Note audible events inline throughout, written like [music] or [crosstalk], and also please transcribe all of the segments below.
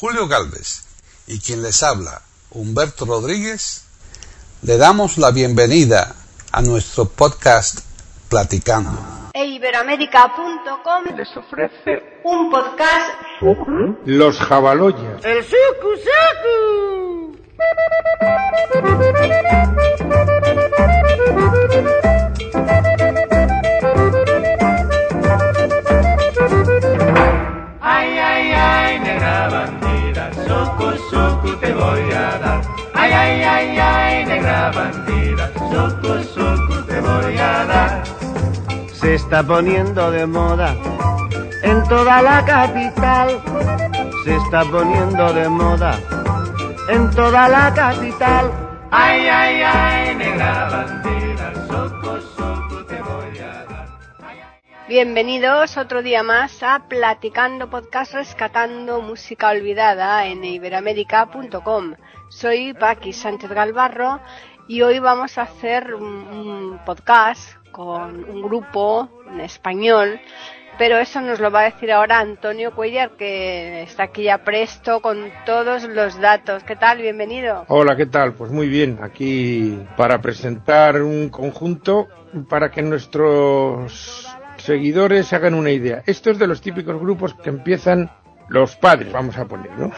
Julio Galvez y quien les habla, Humberto Rodríguez, le damos la bienvenida a nuestro podcast Platicando. E Iberoamérica.com les ofrece un podcast Los Jabaloyas. El Suku Suku. Te voy a dar. Ay, ay, ay, ay, negra bandida, soco, soco te voy a dar. Se está poniendo de moda en toda la capital. Se está poniendo de moda en toda la capital. Ay, ay, ay, negra bandida, Bienvenidos otro día más a Platicando Podcast Rescatando Música Olvidada en iberoamérica.com. Soy Paqui Sánchez Galvarro y hoy vamos a hacer un podcast con un grupo en español, pero eso nos lo va a decir ahora Antonio Cuellar, que está aquí ya presto con todos los datos. ¿Qué tal? Bienvenido. Hola, ¿qué tal? Pues muy bien, aquí para presentar un conjunto para que nuestros seguidores se hagan una idea. Esto es de los típicos grupos que empiezan los padres, vamos a poner, ¿no?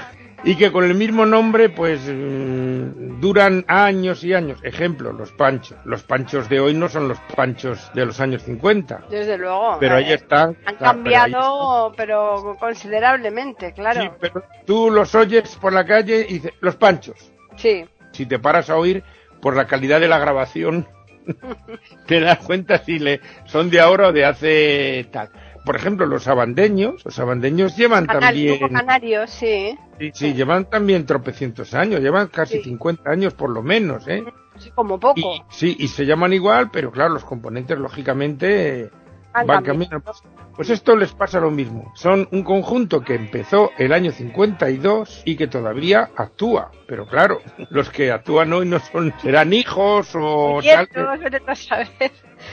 Y que con el mismo nombre, pues, mm, duran años y años. Ejemplo, los panchos. Los panchos de hoy no son los panchos de los años 50. Desde luego. Pero ahí Eh, están. Han claro, pero cambiado, pero considerablemente, claro. Sí, pero tú los oyes por la calle y dices, los panchos. Sí. Si te paras a oír, por la calidad de la grabación, [laughs] te das cuenta si le son de ahora o de hace tal. Por ejemplo, los abandeños, los abandeños llevan también, Canario, sí. sí, sí, llevan también tropecientos años, llevan casi Sí. 50 años por lo menos, ¿eh? Sí, como poco. Y, sí, y se llaman igual, pero claro, los componentes lógicamente van cambiado. cambiando. Pues esto les pasa lo mismo. Son un conjunto que empezó el año 52 y que todavía actúa. Pero claro, [laughs] los que actúan hoy no son, serán hijos o tal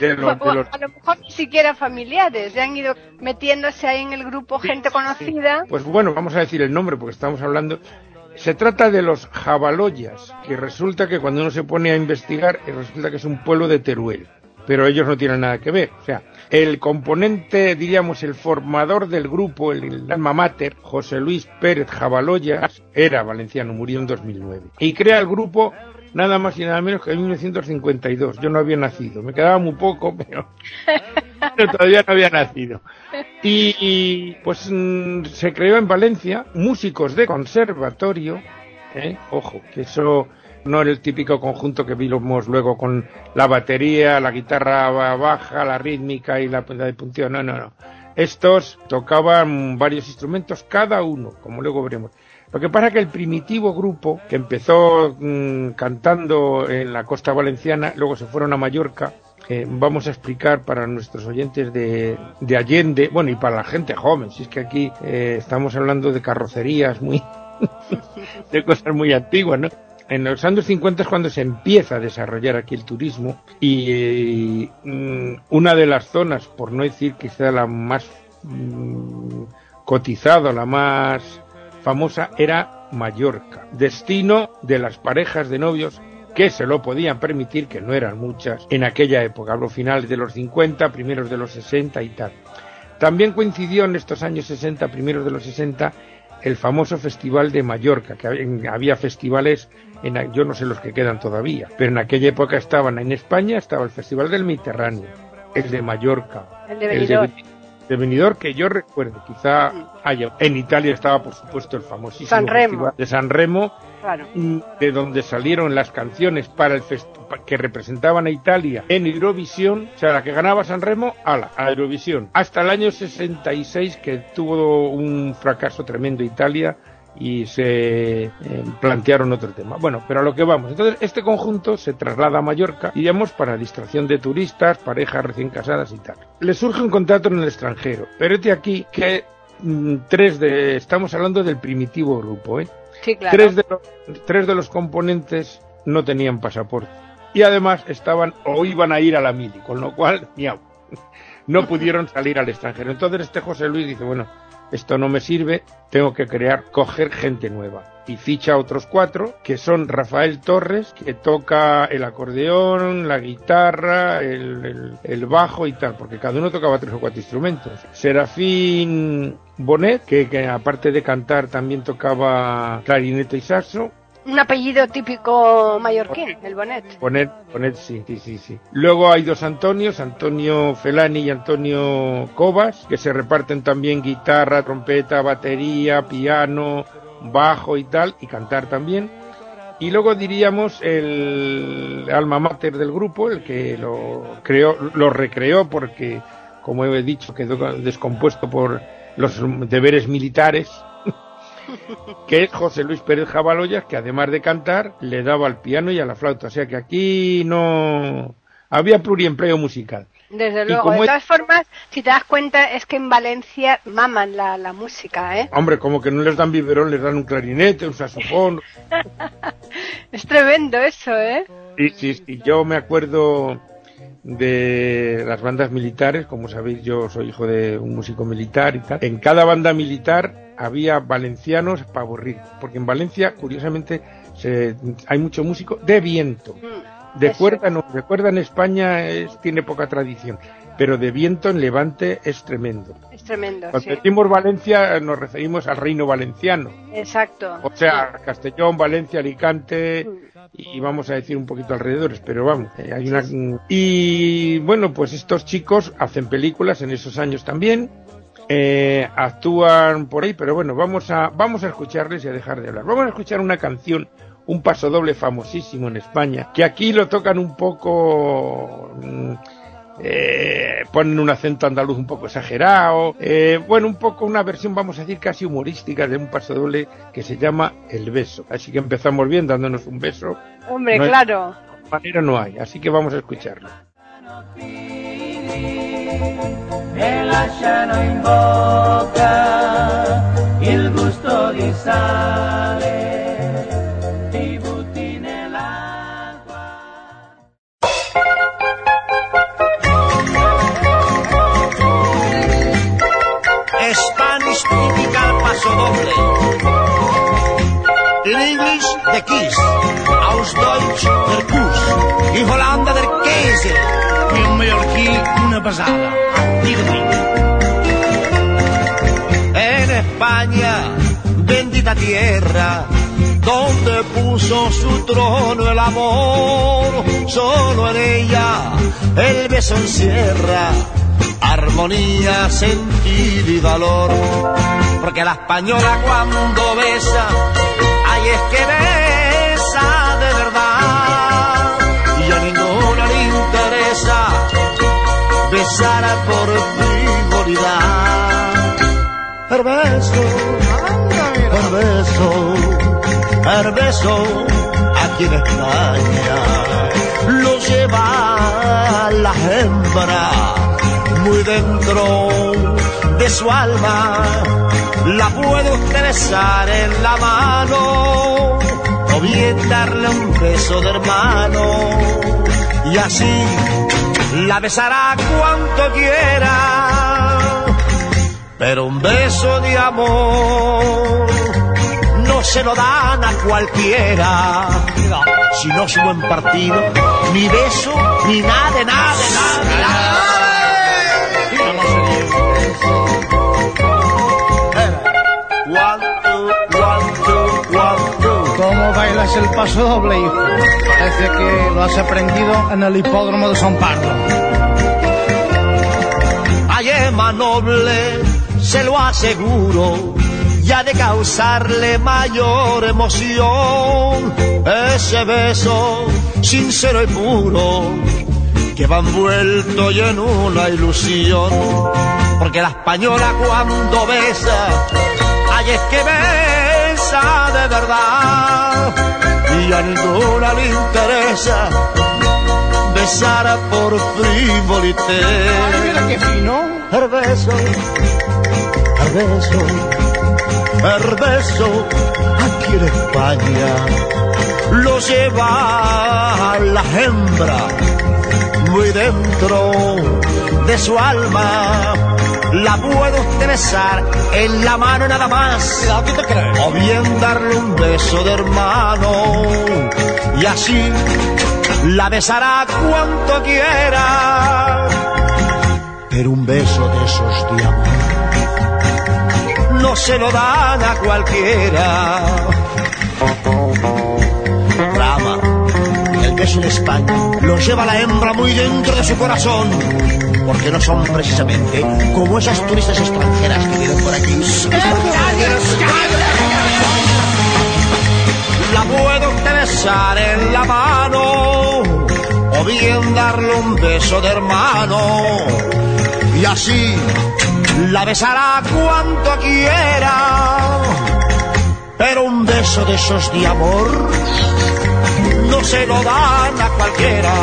de los, de los- a lo mejor ni siquiera familiares, ya han ido metiéndose ahí en el grupo gente conocida. Pues bueno, vamos a decir el nombre porque estamos hablando. Se trata de los Jabaloyas, que resulta que cuando uno se pone a investigar, resulta que es un pueblo de Teruel. Pero ellos no tienen nada que ver. O sea, el componente, diríamos, el formador del grupo, el, alma mater, José Luis Pérez Jabaloyas, era valenciano, murió en 2009. Y crea el grupo nada más y nada menos que en 1952. Yo no había nacido. Me quedaba muy poco, [laughs] pero, todavía no había nacido. Y, y, pues mm, se creó en Valencia músicos de conservatorio, ¿eh? ojo, que eso no el típico conjunto que vimos luego con la batería, la guitarra ba- baja, la rítmica y la, la de punteo, no, no, no. Estos tocaban varios instrumentos, cada uno, como luego veremos. Lo que pasa es que el primitivo grupo, que empezó mm, cantando en la costa valenciana, luego se fueron a Mallorca, eh, vamos a explicar para nuestros oyentes de, de Allende, bueno, y para la gente joven, si es que aquí eh, estamos hablando de carrocerías muy, [laughs] de cosas muy antiguas, ¿no? En los años 50 es cuando se empieza a desarrollar aquí el turismo y mm, una de las zonas, por no decir quizá la más mm, cotizada, la más famosa, era Mallorca, destino de las parejas de novios que se lo podían permitir, que no eran muchas, en aquella época, hablo finales de los 50, primeros de los 60 y tal. También coincidió en estos años 60, primeros de los 60, el famoso Festival de Mallorca, que había, festivales, en, yo no sé los que quedan todavía, pero en aquella época estaban en España, estaba el Festival del Mediterráneo, el de Mallorca, El de Benidorm. de Benidorm, que yo recuerdo, quizá haya. En Italia estaba, por supuesto, el famosísimo San Remo. Festival de San Remo, Mm, de donde salieron las canciones para el que representaban a Italia en Eurovisión, o sea, la que ganaba San Remo, ala, a Eurovisión. Hasta el año 66 que tuvo un fracaso tremendo Italia y se eh, plantearon otro tema. Bueno, pero a lo que vamos. Entonces, este conjunto se traslada a Mallorca, digamos, para distracción de turistas, parejas recién casadas y tal. Le surge un contrato en el extranjero, pero este aquí que mm, tres de, estamos hablando del primitivo grupo, ¿eh? Tres, de los, tres de los componentes no tenían pasaporte. Y además estaban o iban a ir a la mili, con lo cual, miau, no pudieron salir al extranjero. Entonces este José Luis dice, bueno, esto no me sirve, tengo que crear, coger gente nueva. Y ficha otros cuatro, que son Rafael Torres, que toca el acordeón, la guitarra, el, el- el bajo y tal, porque cada uno tocaba tres o cuatro instrumentos. Serafín Bonet, que, que aparte de cantar también tocaba clarinete y saxo. Un apellido típico mallorquín, el Bonet. Bonet, Bonet, sí, sí, sí, sí. Luego hay dos Antonios, Antonio Felani y Antonio Cobas, que se reparten también guitarra, trompeta, batería, piano, bajo y tal, y cantar también. Y luego diríamos el alma mater del grupo, el que lo creó, lo recreó porque, como he dicho, quedó descompuesto por los deberes militares, que es José Luis Pérez Jabaloyas, que además de cantar, le daba al piano y a la flauta. O sea que aquí no había pluriempleo musical. Desde luego. De es- todas formas, si te das cuenta, es que en Valencia maman la, la música, ¿eh? Hombre, como que no les dan biberón, les dan un clarinete, un saxofón. [laughs] Es tremendo eso, ¿eh? Sí, sí, sí. Yo me acuerdo de las bandas militares, como sabéis, yo soy hijo de un músico militar y tal. En cada banda militar había valencianos para aburrir, porque en Valencia, curiosamente, se- hay mucho músico de viento. Mm, De cuerda no, de cuerda en España es- tiene poca tradición, pero de viento en Levante es tremendo. Es tremendo, Cuando sí. decimos Valencia nos referimos al reino valenciano, Exacto. o sea, Castellón, Valencia, Alicante Mm. y vamos a decir un poquito alrededores, pero vamos, eh, hay una y bueno, pues estos chicos hacen películas en esos años también. Eh, actúan por ahí, pero bueno, vamos a vamos a escucharles y a dejar de hablar. Vamos a escuchar una canción, un pasodoble famosísimo en España, que aquí lo tocan un poco mm, eh, ponen un acento andaluz un poco exagerado, eh, bueno, un poco una versión, vamos a decir, casi humorística de un pasodoble que se llama El Beso. Así que empezamos bien dándonos un beso, Hombre, no hay- claro. manera no hay, así que vamos a escucharlo. E lasciano in bocca il gusto di sale, ti butti nell'acqua. Spanish typical paso doble. In English, the kiss. Aus Deutsch, der Kuss. In Holanda, der Käse. Una pasada. Dígame. En España, bendita tierra, donde puso su trono el amor, solo en ella el beso encierra armonía, sentido y valor. Porque la española cuando besa, ay es que besa El beso, el beso, el beso, aquí en España lo lleva la hembra muy dentro de su alma. La puede usted besar en la mano o bien darle un beso de hermano y así la besará cuanto quiera. Pero un beso de amor no se lo dan a cualquiera. Si no es un buen partido, ni beso, ni nada, de nada, de nada, de nada. One, two, one, two, one, two. ¿Cómo bailas el paso doble, hijo? Parece que lo has aprendido en el hipódromo de San Pardo. Ay, Emma Noble, se lo aseguro, ya de causarle mayor emoción. Ese beso sincero y puro, que va envuelto y en una ilusión. Porque la española cuando besa, ay, es que besa de verdad. Y a ninguna le interesa besar por frivolité. Mira qué fino. El beso, el beso, aquí en España lo lleva la hembra muy dentro de su alma. La puede usted besar en la mano nada más. ¿Qué te crees? O bien darle un beso de hermano. Y así la besará cuanto quiera. Pero un beso de esos de amor no se lo dan a cualquiera. Rama, el beso en España lo lleva la hembra muy dentro de su corazón. Porque no son precisamente como esas turistas extranjeras que vienen por aquí. La puedo besar en la mano o bien darle un beso de hermano y así la besará cuanto quiera. Pero un beso de esos de amor no se lo dan a cualquiera.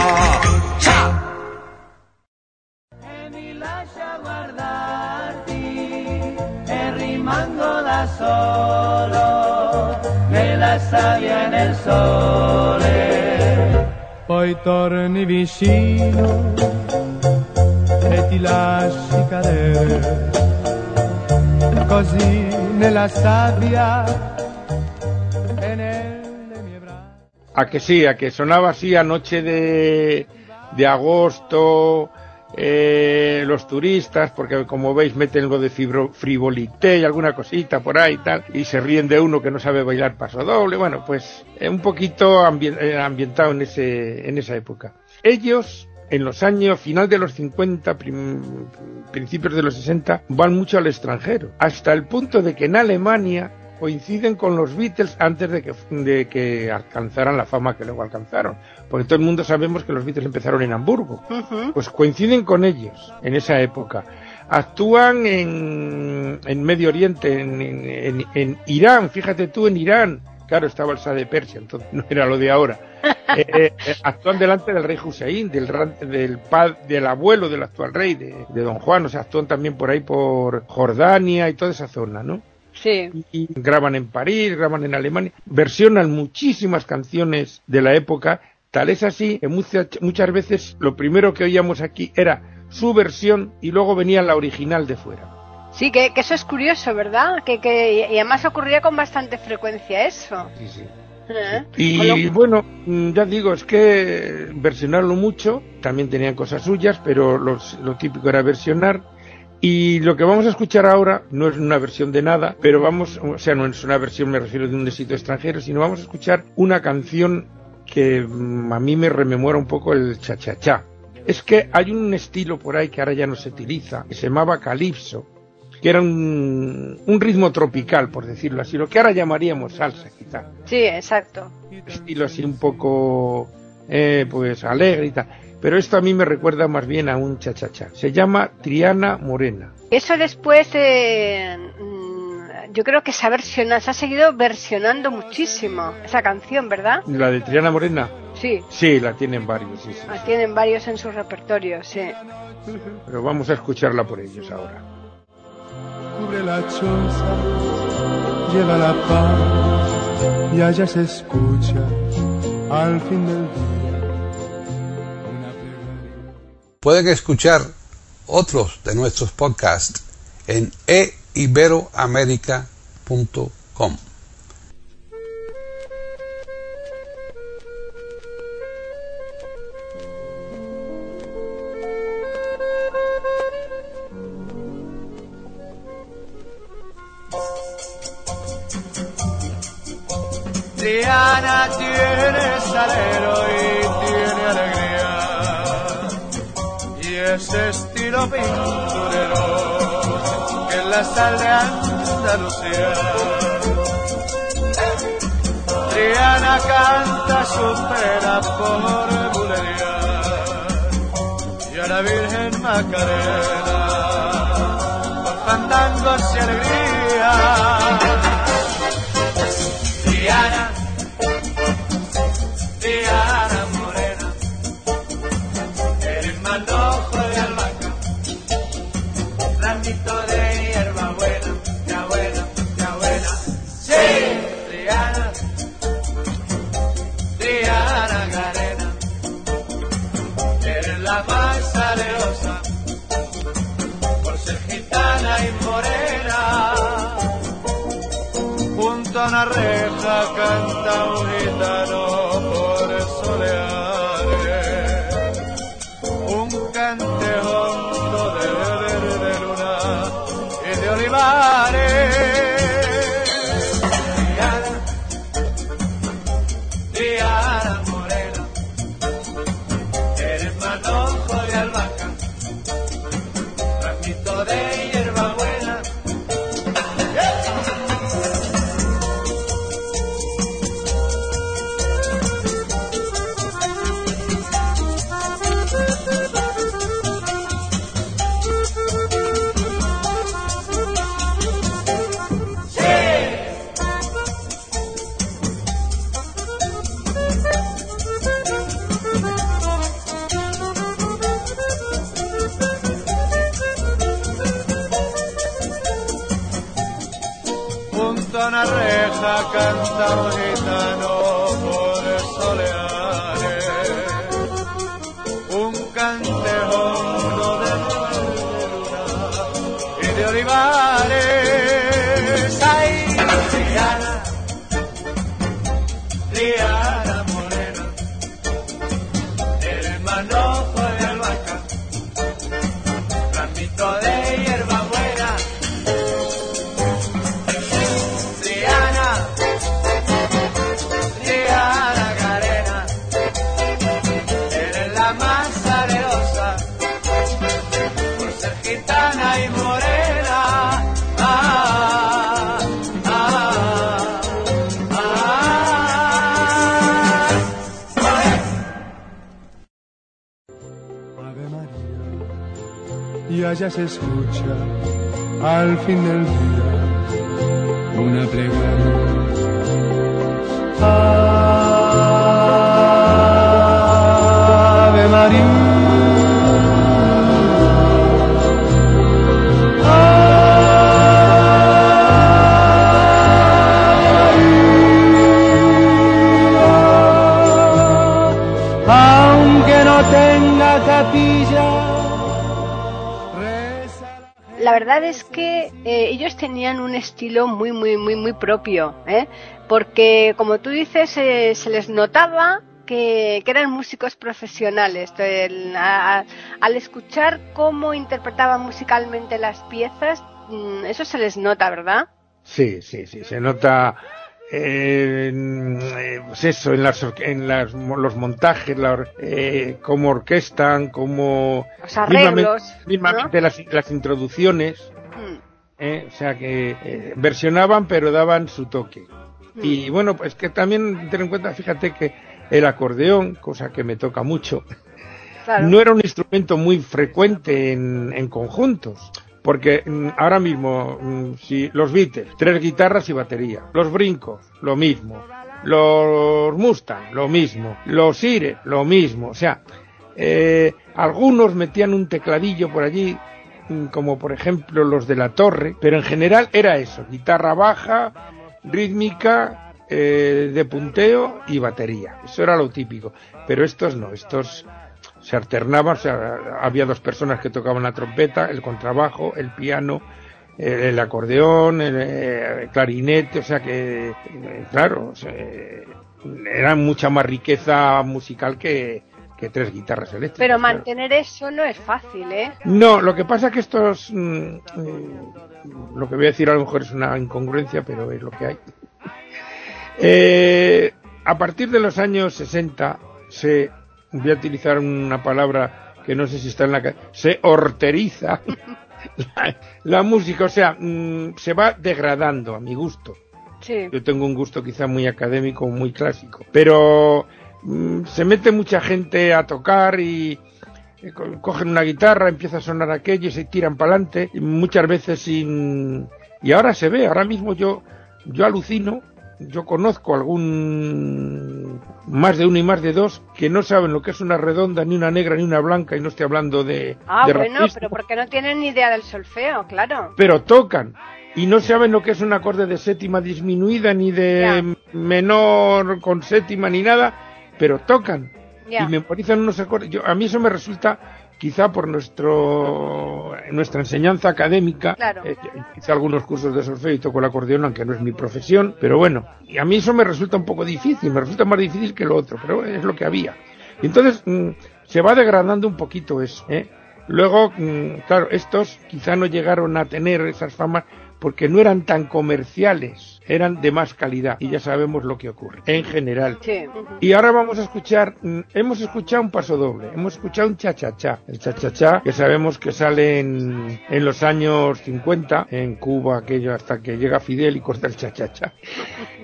¡Cha! Mi lascia guardarti rimango da solo nella sabbia e nel sole. Poi torni vicino ti lasci cadere così nella sabbia e nelle mie braccia. A que sí, a que sonaba así anoche de, de agosto, eh, los turistas, porque como veis meten algo de fibro- frivolité y alguna cosita por ahí y tal, y se ríen de uno que no sabe bailar paso doble, bueno, pues eh, un poquito eh, ambientado en, ese, en esa época. Ellos, en los años final de los 50, prim- principios de los 60, van mucho al extranjero, hasta el punto de que en Alemania coinciden con los Beatles antes de que, de que alcanzaran la fama que luego alcanzaron. Porque todo el mundo sabemos que los Beatles empezaron en Hamburgo. Pues coinciden con ellos en esa época. Actúan en, en Medio Oriente, en, en- en- en Irán, fíjate tú, en Irán. Claro, estaba el Shah de Persia, entonces no era lo de ahora. Eh, eh, eh, actúan delante del rey Hussein, del, del, del abuelo del actual rey, de, de Don Juan. O sea, actúan también por ahí por Jordania y toda esa zona, ¿no? Sí. y graban en París, graban en Alemania, versionan muchísimas canciones de la época, tal es así que muchas, muchas veces lo primero que oíamos aquí era su versión y luego venía la original de fuera. Sí, que, que eso es curioso, ¿verdad? Que, que, y además ocurría con bastante frecuencia eso. Sí, sí. ¿Eh? Y bueno, mm, ya digo, es que versionarlo mucho, también tenían cosas suyas, pero los- lo típico era versionar. Y lo que vamos a escuchar ahora no es una versión de nada, pero vamos, o sea, no es una versión, me refiero de un éxito extranjero, sino vamos a escuchar una canción que mm, a mí me rememora un poco el cha-cha-cha. Es que hay un estilo por ahí que ahora ya no se utiliza, que se llamaba calipso, que era un, un ritmo tropical, por decirlo así, lo que ahora llamaríamos salsa, quizá Sí, exacto. estilo así un poco eh, pues alegre y tal. Pero esto a mí me recuerda más bien a un cha-cha-cha. Se llama Triana Morena. Eso después, eh, mm, yo creo que se ha versionado, se ha seguido versionando muchísimo esa canción, ¿verdad? La de Triana Morena, Sí, sí, la tienen varios, sí, sí. la tienen varios en su repertorio, sí. Pero vamos a escucharla por ellos ahora. Cubre la choza, lleva la paz y allá se escucha al fin del día una plegaria. Pueden escuchar otros de nuestros podcasts en eiberoamerica.com. Triana tiene salero y tiene alegría y ese estilo pinturero que la sal de Andalucía. Triana canta su pena por bulería y a la Virgen Macarena con fandangos y alegría. Triana, ramito de hierba buena, ya buena, ya buena. Sí, Triana, Triana Garena, eres la más saleosa por ser gitana y morena. Junto a una reja canta un gitano. Y allá se escucha al fin del día una plegaria. Ave María. Verdad es que eh, ellos tenían un estilo muy, muy, muy, muy propio, ¿eh? porque como tú dices, eh, se les notaba que, eran músicos profesionales. Al escuchar cómo interpretaban musicalmente las piezas, mm, eso se les nota, ¿verdad? Sí, sí, sí, se nota eh, pues eso, en, las, en las, los montajes, la eh, cómo orquestan, cómo... Los arreglos, mismamente, mismamente las, las introducciones, Mm. eh, o sea que eh, versionaban pero daban su toque. Mm. Y bueno, pues que también ten en cuenta, fíjate que el acordeón, cosa que me toca mucho, Claro. no era un instrumento muy frecuente en, en conjuntos. Porque mm, ahora mismo, mm, si los Beatles, tres guitarras y batería. Los Brincos, lo mismo. Los Mustang, lo mismo. Los Ire, lo mismo. O sea, eh, algunos metían un tecladillo por allí, mm, como por ejemplo los de la Torre, pero en general era eso, guitarra baja, rítmica, eh, de punteo y batería. Eso era lo típico. Pero estos no, estos se alternaban, o sea, había dos personas que tocaban la trompeta, el contrabajo, el piano, el, acordeón, el, eh, clarinete, o sea que, eh, claro, era mucha más riqueza musical que, que tres guitarras eléctricas. Pero claro. mantener eso no es fácil, ¿eh? No, lo que pasa que estos, mm, mm, lo que voy a decir a lo mejor es una incongruencia, pero es lo que hay. Eh, a partir de los años 60 se, voy a utilizar una palabra que no sé si está en la se horteriza la, [laughs] la música, o sea, mm, se va degradando a mi gusto. Sí. Yo tengo un gusto quizá muy académico, muy clásico, pero mm, se mete mucha gente a tocar y eh, co- cogen una guitarra, empieza a sonar aquello y se tiran para adelante, muchas veces sin... Y ahora se ve, ahora mismo yo, yo alucino, yo conozco algún más de uno y más de dos que no saben lo que es una redonda, ni una negra, ni una blanca, y no estoy hablando de, Ah, de bueno, racismo, pero porque no tienen ni idea del solfeo, claro. pero tocan y no saben lo que es un acorde de séptima disminuida ni de menor con séptima ni nada, pero tocan y memorizan unos acordes. Yo, a mí eso me resulta quizá por nuestro nuestra enseñanza académica, Claro. eh, hice algunos cursos de solfeo y toco el acordeón, aunque no es mi profesión, pero bueno, y a mí eso me resulta un poco difícil, me resulta más difícil que lo otro, pero es lo que había. Y entonces mm, se va degradando un poquito eso, ¿eh? Luego, mm, claro, estos quizá no llegaron a tener esas famas porque no eran tan comerciales, eran de más calidad y ya sabemos lo que ocurre en general. Sí. Y ahora vamos a escuchar, mm, hemos escuchado un paso doble, hemos escuchado un cha-cha-cha. El cha-cha-cha que sabemos que sale en, en los años 50 en Cuba, aquello hasta que llega Fidel y corta el cha-cha-cha.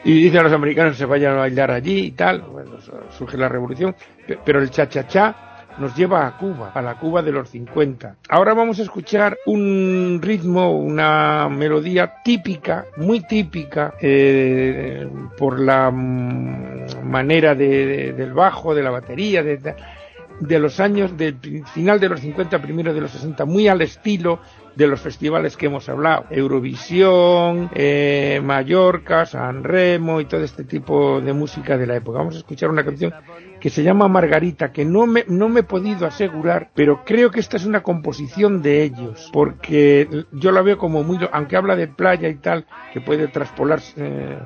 Y dicen a los americanos que se vayan a bailar allí y tal, bueno, surge la revolución, pe- pero el cha-cha-cha nos lleva a Cuba, a la Cuba de los 50. Ahora vamos a escuchar un ritmo, una melodía típica, muy típica, eh, por la mm, manera de- de- del bajo, de la batería, de, los años, del final de los 50, primero de los 60, muy al estilo de los festivales que hemos hablado, Eurovisión, eh, Mallorca, San Remo y todo este tipo de música de la época. Vamos a escuchar una canción que se llama Margarita, que no me, no me he podido asegurar, pero creo que esta es una composición de ellos, porque yo la veo como muy, aunque habla de playa y tal, que puede traspolarse eh,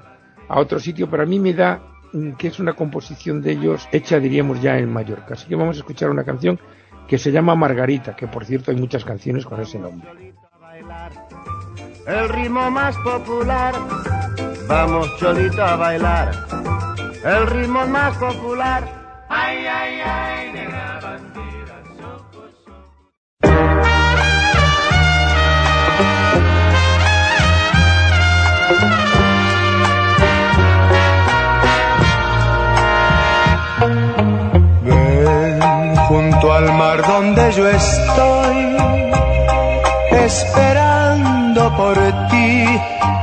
a otro sitio, pero a mí me da mm, que es una composición de ellos hecha, diríamos, ya en Mallorca. Así que vamos a escuchar una canción que se llama Margarita, que por cierto hay muchas canciones con ese nombre. El ritmo más popular, vamos cholito a bailar. El ritmo más popular. Ay, ay, ay, negra bandida, soco, soco. Ven junto al mar donde yo estoy, esperando por ti,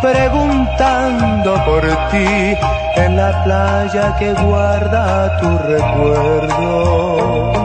preguntando por ti, en la playa que guarda tu recuerdo.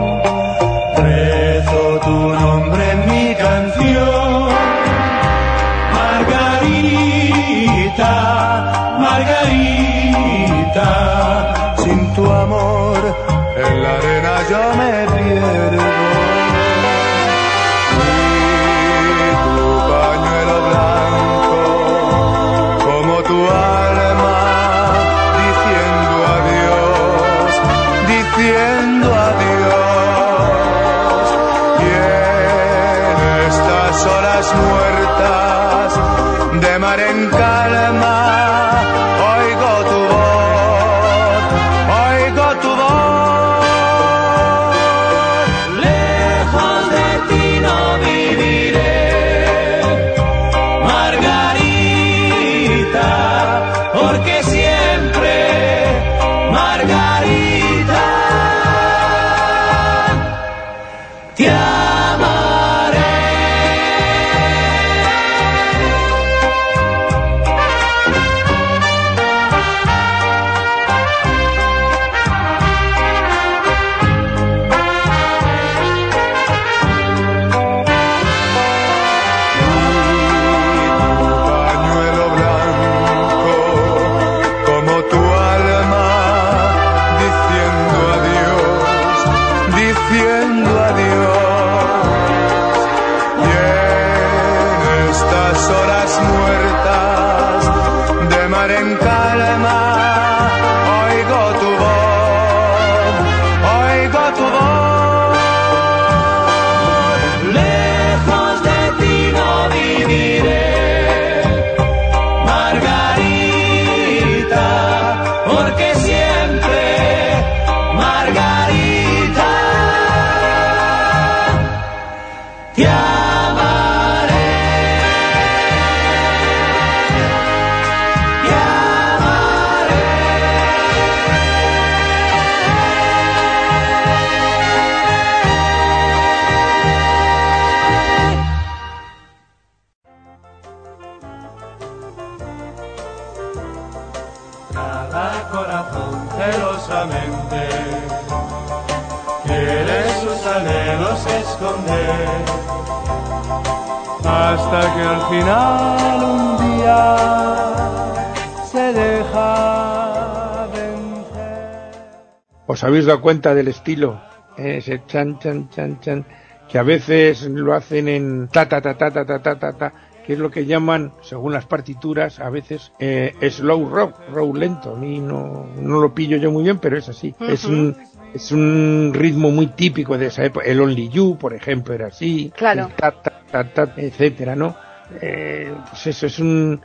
¿Os habéis dado cuenta del estilo? Ese chan, chan, chan, chan, que a veces lo hacen en ta ta ta ta ta ta ta ta, ta que es lo que llaman, según las partituras, a veces eh, slow rock, rock lento. A mí no, no lo pillo yo muy bien, pero es así. Es un es un ritmo muy típico de esa época. El Only You, por ejemplo, era así. Claro. El ta, ta, ta, ta, etcétera, ¿no? Eh, pues eso es un,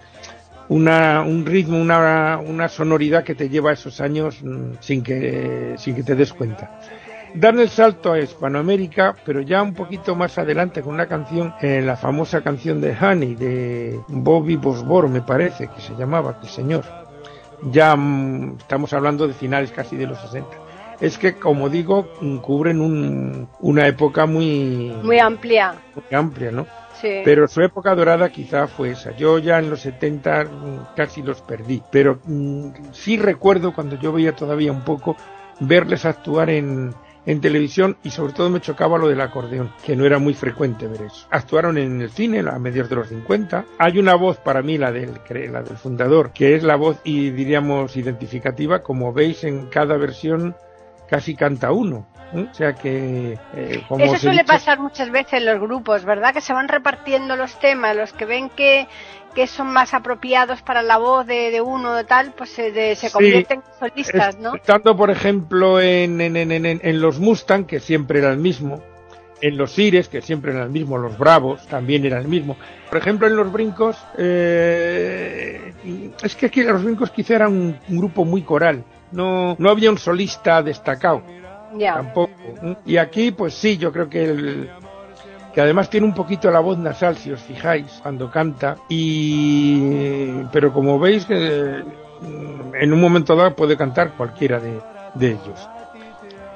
una, un ritmo, una, una sonoridad que te lleva esos años mm, sin que, sin que te des cuenta. Dan el salto a Hispanoamérica, pero ya un poquito más adelante con una canción, eh, la famosa canción de Honey, de Bobby Bosbor, me parece que se llamaba, el señor. Ya mm, estamos hablando de finales casi de los 60 es que, como digo, cubren un, una época muy, Muy amplia. muy amplia, ¿no? Sí. Pero su época dorada quizá fue esa. Yo ya en los 70 mm, casi los perdí. Pero mm, sí recuerdo cuando yo veía todavía un poco verles actuar en, en televisión y sobre todo me chocaba lo del acordeón, que no era muy frecuente ver eso. Actuaron en el cine a mediados de los 50. Hay una voz para mí, la del, la del fundador, que es la voz y diríamos identificativa, como veis en cada versión casi canta uno. ¿eh? O sea que... eh, como Eso suele dicho- pasar muchas veces en los grupos, ¿verdad? Que se van repartiendo los temas, los que ven que, que son más apropiados para la voz de, de uno o tal, pues se, de- se Sí. convierten en solistas, ¿no? Estando, por ejemplo, en, en, en, en, en los Mustang, que siempre era el mismo, en los Ires, que siempre era el mismo, los Bravos también era el mismo. Por ejemplo, en los Brincos, eh, es que aquí los Brincos quizá eran un, un grupo muy coral, no, no había un solista destacado tampoco. ¿eh? Y aquí, pues sí, yo creo que el, que además tiene un poquito la voz nasal, si os fijáis, cuando canta. Y, pero como veis, que mm, en un momento dado puede cantar cualquiera de, de ellos.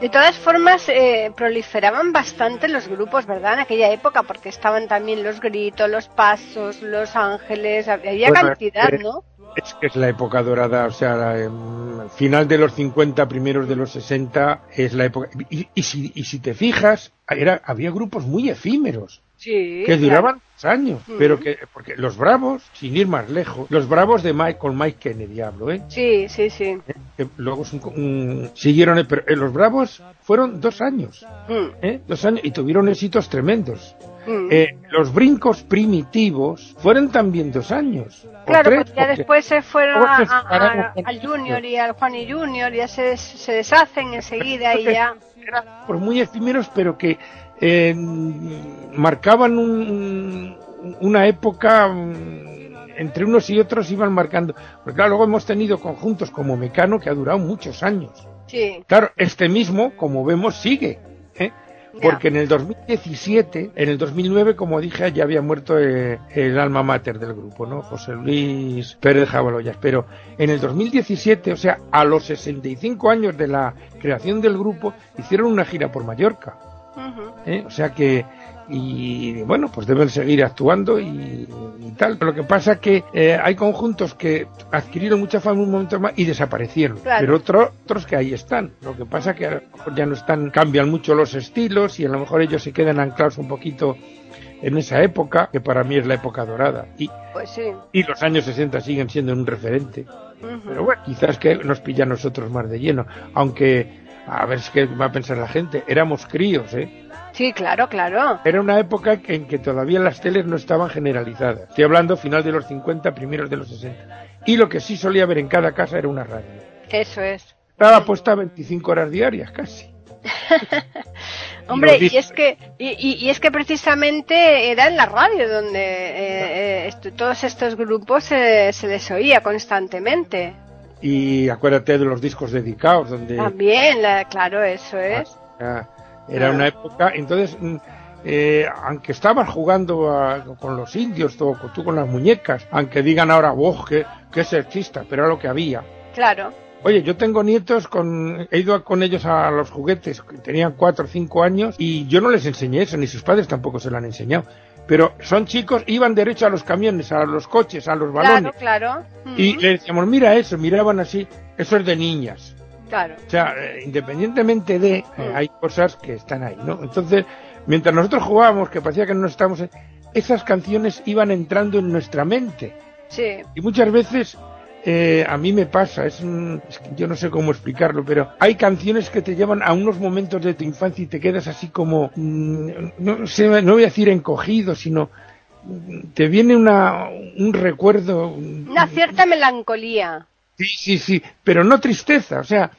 De todas formas, eh, proliferaban bastante los grupos, ¿verdad? En aquella época, porque estaban también los gritos, los pasos, los ángeles, había Bueno, cantidad, eh, ¿no? Es que es la época dorada, o sea, la, em, final de los 50, primeros de los 60, es la época. Y, y si, y si te fijas, era, había grupos muy efímeros. Sí. que claro. duraban dos años, Ujú. pero que porque los Bravos, sin ir más lejos, los Bravos de Mike con Mike Kennedy hablo, ¿eh? Sí, sí, sí. que luego un- un- siguieron, pero eh, los Bravos fueron dos años, Mm, ¿eh? dos años y tuvieron éxitos tremendos. Mm. Eh, los brincos primitivos fueron también dos años. Claro, tres, porque ya porque- después se fueron a- se a- a- al Junior y al Juan y Junior, ya se, se deshacen enseguida y ya. eran por muy efímeros, pero que eh, marcaban un- una época mm, entre unos y otros iban marcando. Porque claro, luego hemos tenido conjuntos como Mecano que ha durado muchos años. Sí, Claro, este mismo, como vemos, sigue. Porque en el 2017, en el 2009, como dije, ya había muerto eh, el alma mater del grupo, ¿no? José Luis Pérez Jabaloyas. Pero en el 2017, o sea, a los 65 años de la creación del grupo, hicieron una gira por Mallorca. ¿eh? O sea que, y bueno, pues deben seguir actuando y, y tal. Pero lo que pasa es que eh, hay conjuntos que adquirieron mucha fama en un momento más y desaparecieron. Claro. Pero otro- otros que ahí están. Lo que pasa es que a lo mejor ya no están, cambian mucho los estilos y a lo mejor ellos se quedan anclados un poquito en esa época, que para mí es la época dorada. Y, Pues sí. y los años 60 siguen siendo un referente. Pero bueno, quizás que nos pilla a nosotros más de lleno. Aunque, a ver que va a pensar la gente, éramos críos, ¿eh? Sí, claro, claro. Era una época en que todavía las teles no estaban generalizadas. Estoy hablando final de los 50, primeros de los 60. Y lo que sí solía haber en cada casa era una radio. Eso es. Estaba puesta 25 horas diarias, casi. [laughs] Hombre, y es que y, y- es que precisamente era en la radio donde eh, eh, todos estos grupos se se les oía constantemente. Y acuérdate de los discos dedicados, donde También, la- claro, eso es. era, era una época. Entonces, mm, eh, aunque estabas jugando a- con los indios, tú, tú con las muñecas, aunque digan ahora, oh, que, que sexista, pero era lo que había. Claro. Oye, yo tengo nietos con, he ido con ellos a los juguetes, que tenían cuatro o cinco años, y yo no les enseñé eso, ni sus padres tampoco se lo han enseñado. Pero son chicos, iban derecho a los camiones, a los coches, a los balones, Claro, claro. y les decíamos, mira eso, miraban así, eso es de niñas. Claro. O sea, eh, independientemente de, eh, Mm. hay cosas que están ahí, ¿no? Entonces, mientras nosotros jugábamos, que parecía que no estábamos, en- esas canciones iban entrando en nuestra mente. Sí. Y muchas veces eh, a mí me pasa, es, un- es que yo no sé cómo explicarlo, pero hay canciones que te llevan a unos momentos de tu infancia y te quedas así como, mm, no sé, no voy a decir encogido, sino mm, te viene una, un recuerdo, Una cierta melancolía. Sí, sí, sí, pero no tristeza, o sea,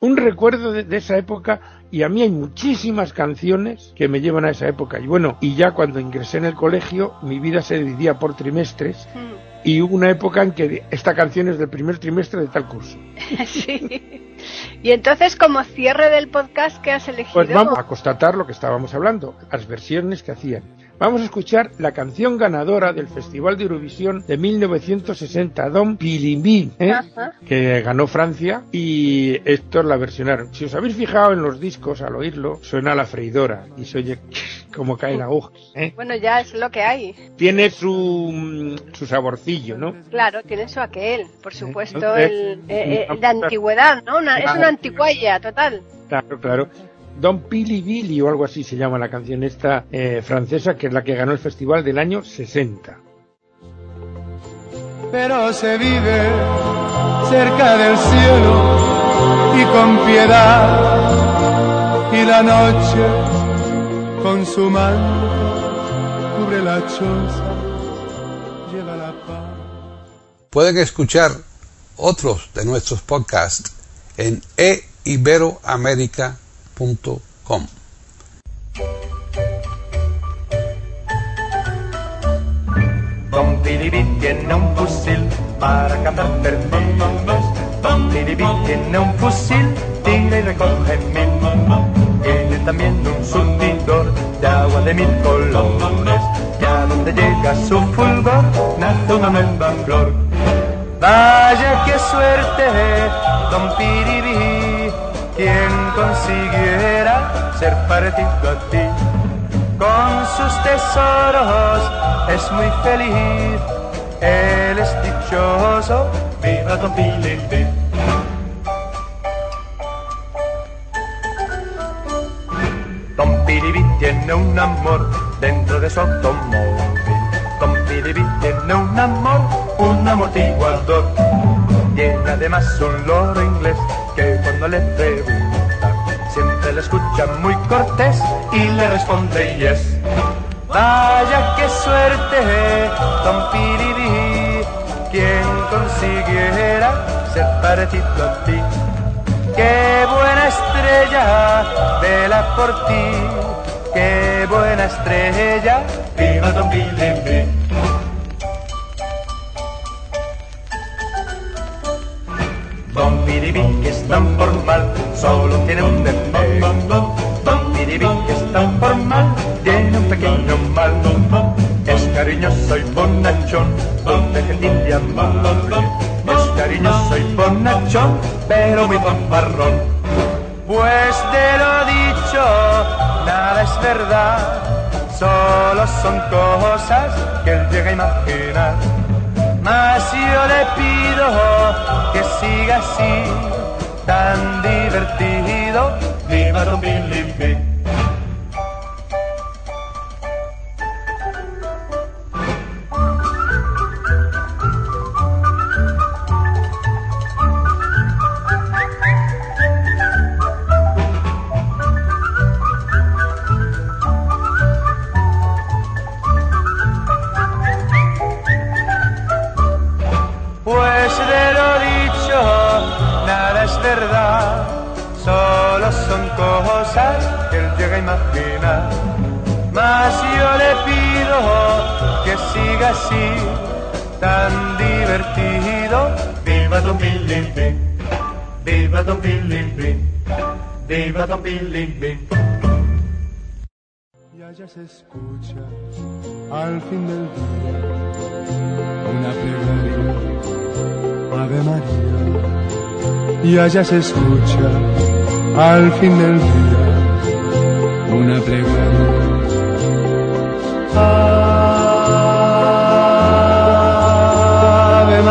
un recuerdo de, de esa época y a mí hay muchísimas canciones que me llevan a esa época. Y bueno, y ya cuando ingresé en el colegio, mi vida se dividía por trimestres Mm. y hubo una época en que esta canción es del primer trimestre de tal curso. [laughs] sí. Y entonces, como cierre del podcast que has elegido, Pues vamos a constatar lo que estábamos hablando, las versiones que hacían. Vamos a escuchar la canción ganadora del Festival de Eurovisión de 1960, Don Pilimbi, ¿eh? Que ganó Francia, y estos la versionaron. Si os habéis fijado en los discos, al oírlo, suena la freidora y se oye como caen agujas. ¿eh? bueno, ya es lo que hay. Tiene su, su saborcillo, ¿no? Claro, tiene su aquel, por supuesto, entonces, el, eh, eh, vamos de antigüedad, ¿no? Una- es una anticuaya, total. Claro, claro. Don Pili Billy o algo así se llama la canción esta eh, francesa, que es la que ganó el festival del año 60. pero se vive cerca del cielo y con piedad y la noche con su manto cubre la choza lleva la paz Pueden escuchar otros de nuestros podcasts en eiberoamerica.com. Pilibi tiene un fusil para cazar perdices. Don Pilibi tiene un fusil, tira y recoge mil. Tiene también un surtidor de agua de mil colores. Y a donde llega su fulgor, nace una nueva flor. Vaya qué suerte, Don quien consiguiera ser parecido a ti. Con sus tesoros es muy feliz, él es dichoso, viva Don Pilibi. Don Piribi tiene un amor dentro de su automóvil. Don tiene un amor, un amortiguador. Tiene además un loro inglés que cuando le pregunta siempre le escucha muy cortés y le responde yes. Vaya qué suerte, Don Piribi, quien consiguiera ser parecido a ti. Qué buena estrella, vela por ti. Qué buena estrella, viva Don Pilipi. Que es tan formal, solo tiene un defecto. Piripi que es tan formal, tiene un pequeño mal. Es cariñoso y bonachón, donde gentil y amable. Es cariñoso y bonachón, pero muy fanfarrón. Pues de lo dicho, nada es verdad, solo son cosas que él llega a imaginar. Mas yo le pido que siga así, tan divertido, viva Don Pilipi. Son cosas que él llega a imaginar. Mas yo le pido que siga así, tan divertido. Viva Don Pilipi, viva Don Pilipi, viva Don Pilipi. y allá se escucha al fin del día una plegaria, Ave María. Y allá se escucha al fin del día una plegaria. Ave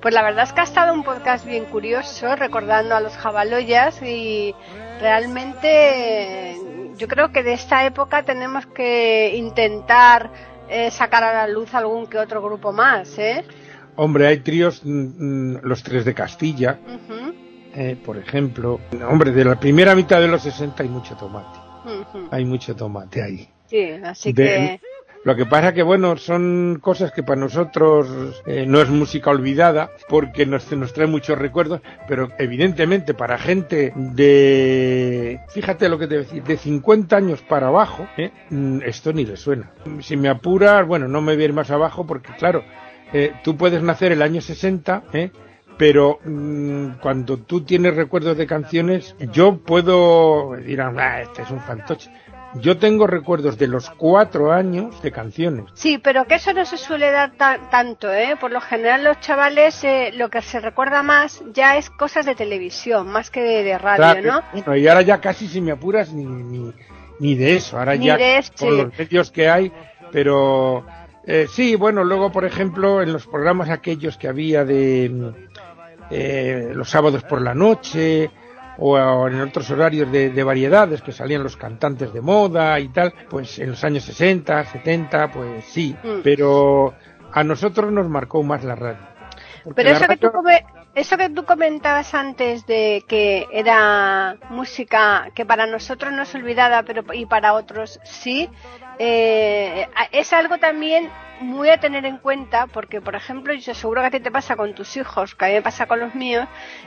Pues la verdad es que ha estado un podcast podcast bien curioso, recordando a los jabaloyas y realmente yo creo que de esta época tenemos que intentar eh, sacar a la luz algún que otro grupo más, ¿eh? Hombre, hay tríos, mm, mm, los tres de Castilla, eh, por ejemplo. Hombre, de la primera mitad de los 60 hay mucho tomate. Hay mucho tomate ahí. Sí, así De- que Lo que pasa que, bueno, son cosas que para nosotros eh, no es música olvidada, porque nos, nos trae muchos recuerdos, pero evidentemente para gente de, fíjate lo que te voy a decir, de 50 años para abajo, ¿eh? Esto ni le suena. Si me apuras, bueno, no me voy a ir más abajo, porque claro, eh, tú puedes nacer el año 60, ¿eh? pero mm, cuando tú tienes recuerdos de canciones, yo puedo dirán, ah, este es un fantoche. Yo tengo recuerdos de los cuatro años de canciones. Sí, pero que eso no se suele dar ta- tanto, ¿eh? Por lo general los chavales eh, lo que se recuerda más ya es cosas de televisión, más que de, de radio, Claro, ¿no? bueno, y ahora ya casi si me apuras ni, ni, ni de eso, ahora Ni ya de con los medios que hay, pero eh, sí, bueno, luego por ejemplo en los programas aquellos que había de mm, eh, los sábados por la noche o en otros horarios de, de variedades que salían los cantantes de moda y tal, pues en los años 60, 70, pues sí, Mm. pero a nosotros nos marcó más la radio. Pero eso que, tú come- eso que tú comentabas antes de que era música que para nosotros no es olvidada, pero y para otros sí, eh, es algo también muy a tener en cuenta, porque por ejemplo, yo seguro que a ti te pasa con tus hijos, que a mí me pasa con los míos,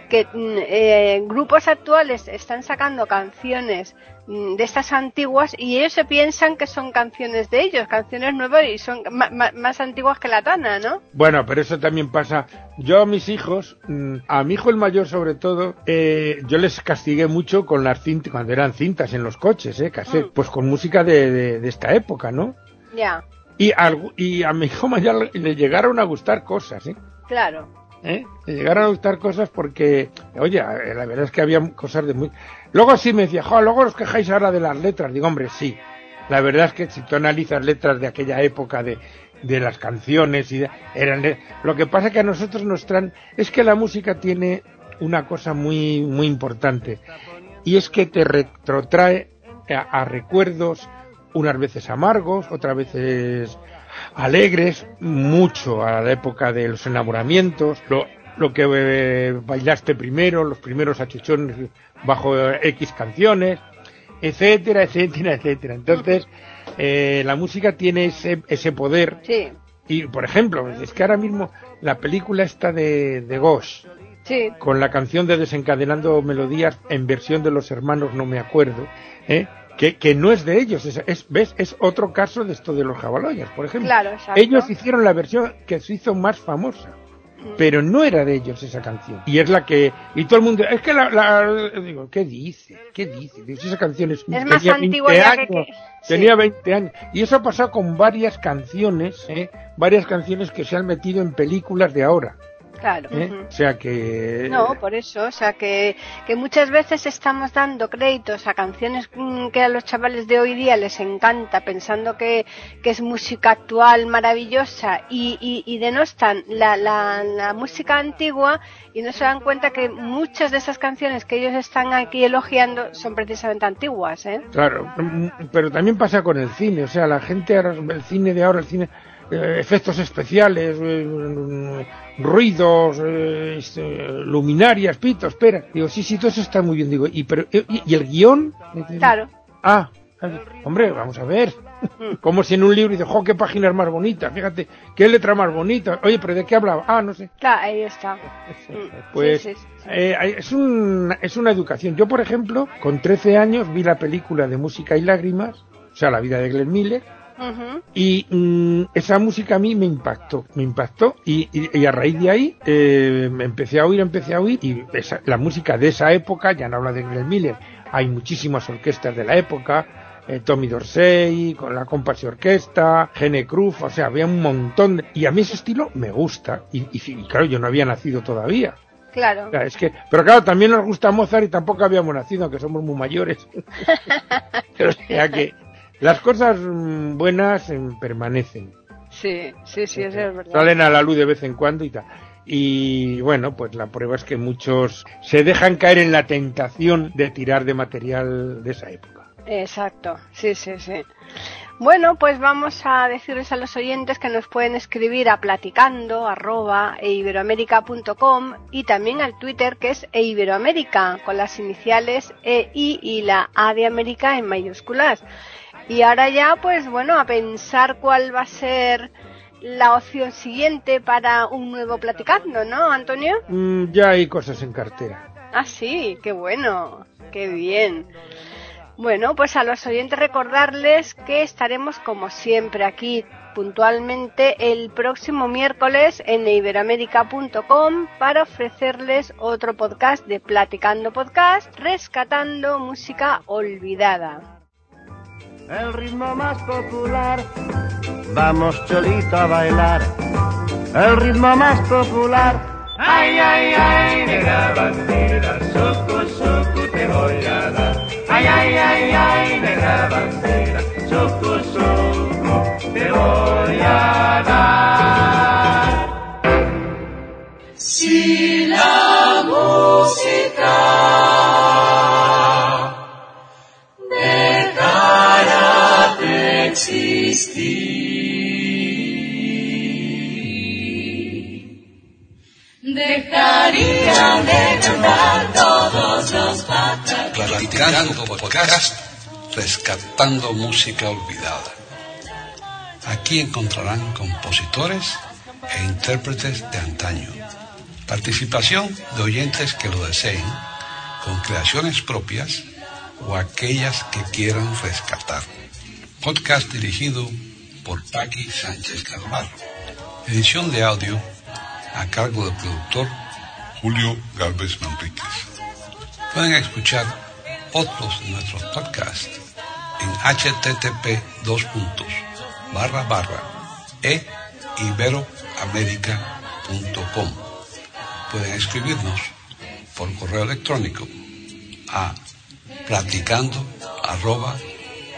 que mm, eh, grupos actuales están sacando canciones mm, de estas antiguas y ellos se piensan que son canciones de ellos, canciones nuevas y son más antiguas que la tana, ¿no? Bueno, pero eso también pasa. Yo a mis hijos, mm, a mi hijo el mayor sobre todo, eh, yo les castigué mucho con las cintas, cuando eran cintas en los coches, eh, cassette, Mm. pues con música de, de- de esta época, ¿no? Ya, Y, algu- y a mi hijo mayor le, le llegaron a gustar cosas, ¿eh? claro. ¿eh? Le llegaron a gustar cosas porque, oye, eh, la verdad es que había cosas de muy... Luego sí me decía, jo, luego os quejáis ahora de las letras. Digo, hombre, sí. La verdad es que si tú analizas letras de aquella época de, de las canciones y de- eran lo que pasa que a nosotros nos traen es que la música tiene una cosa muy muy importante y es que te retrotrae a, a recuerdos unas veces amargos otras veces alegres mucho a la época de los enamoramientos lo, lo que eh, bailaste primero los primeros achuchones bajo eh, X canciones etcétera [laughs] etcétera etcétera. Entonces eh, la música tiene ese, ese poder. Sí, y por ejemplo es que ahora mismo la película esta de, de Ghost sí, con la canción de Desencadenando Melodías en versión de los hermanos No Me Acuerdo, ¿eh? Que, que no es de ellos, es, es- ¿ves? Es otro caso de esto de los jabaloyas, por ejemplo. claro. Ellos hicieron la versión que se hizo más famosa, Mm. pero no era de ellos esa canción. Y es la que... Y todo el mundo... Es que la... la- digo, ¿qué dice? ¿Qué dice? Dice, esa canción es... Es más tenía antigua 20 ya que- años, que- Tenía sí. 20 años. Y eso ha pasado con varias canciones, ¿eh? Varias canciones que se han metido en películas de ahora. Claro. ¿eh? O sea que... No, por eso, o sea que, que muchas veces estamos dando créditos a canciones mm, que a los chavales de hoy día les encanta, pensando que, que es música actual maravillosa y, y, y denostan la, la, la música antigua y no se dan cuenta que muchas de esas canciones que ellos están aquí elogiando son precisamente antiguas, ¿eh? Claro, pero también pasa con el cine, o sea, la gente ahora, el cine de ahora, el cine, efectos especiales, eh, ruidos, eh, este, luminarias, pitos, espera. Digo, sí, sí, todo eso está muy bien, digo, y, pero, eh, y, y el guion? Claro. Ah, hombre, vamos a ver. [laughs] Como si en un libro dice, jo, qué páginas más bonitas, fíjate, qué letra más bonita. Oye, pero ¿de qué hablaba? Ah, no sé. Claro, ahí está. [laughs] Mm, Pues sí, sí, sí. eh, hay- es, un, es una educación. Yo, por ejemplo, con 13 años vi la película de Música y Lágrimas, o sea, la vida de Glenn Miller, Y mm, esa música a mí me impactó, me impactó, y, y- y a raíz de ahí eh, me empecé a oír, empecé a oír, y esa- la música de esa época, ya no habla de Glenn Miller, hay muchísimas orquestas de la época, eh, Tommy Dorsey, con la Compass Orquesta, Gene Cruz, o sea, había un montón, de- y a mí ese estilo me gusta, y, y- y claro, yo no había nacido todavía. Claro. Es que, pero claro, también nos gusta Mozart y tampoco habíamos nacido, aunque somos muy mayores. [laughs] [laughs] o sea que las cosas mm, buenas mm, permanecen. Sí, sí, sí, eso es verdad. Salen a la luz de vez en cuando y tal. y bueno, pues la prueba es que muchos se dejan caer en la tentación de tirar de material de esa época. Exacto, sí, sí, sí. Bueno, pues vamos a decirles a los oyentes que nos pueden escribir a platicando arroba eiberoamerica.com y también al Twitter que es eiberoamerica con las iniciales EI y la A de América en mayúsculas. Y ahora ya, pues bueno, a pensar cuál va a ser la opción siguiente para un nuevo platicando, ¿no, Antonio? Mm, ya hay cosas en cartera. Ah, sí, qué bueno, qué bien. Bueno, pues a los oyentes recordarles que estaremos como siempre aquí puntualmente el próximo miércoles en iberamérica.com para ofrecerles otro podcast de Platicando Podcast, rescatando música olvidada. El ritmo más popular, vamos cholito a bailar. El ritmo más popular, ay, ay, ay, negra bandera, soco, soco te voy a dar. Ay, ay, ay, ay, negra bandera, soco, soco, te voy a dar. Si la música existir, dejarían de cantar todos los patas. Platicando podcast, rescatando música olvidada. Aquí encontrarán compositores e intérpretes de antaño. Participación de oyentes que lo deseen, con creaciones propias o aquellas que quieran rescatar. Podcast dirigido por Paqui Sánchez Carvalho. Edición de audio a cargo del productor Julio Galvez Manríquez. Pueden escuchar otros de nuestros podcasts en http dos e. Pueden escribirnos por correo electrónico a platicando arroba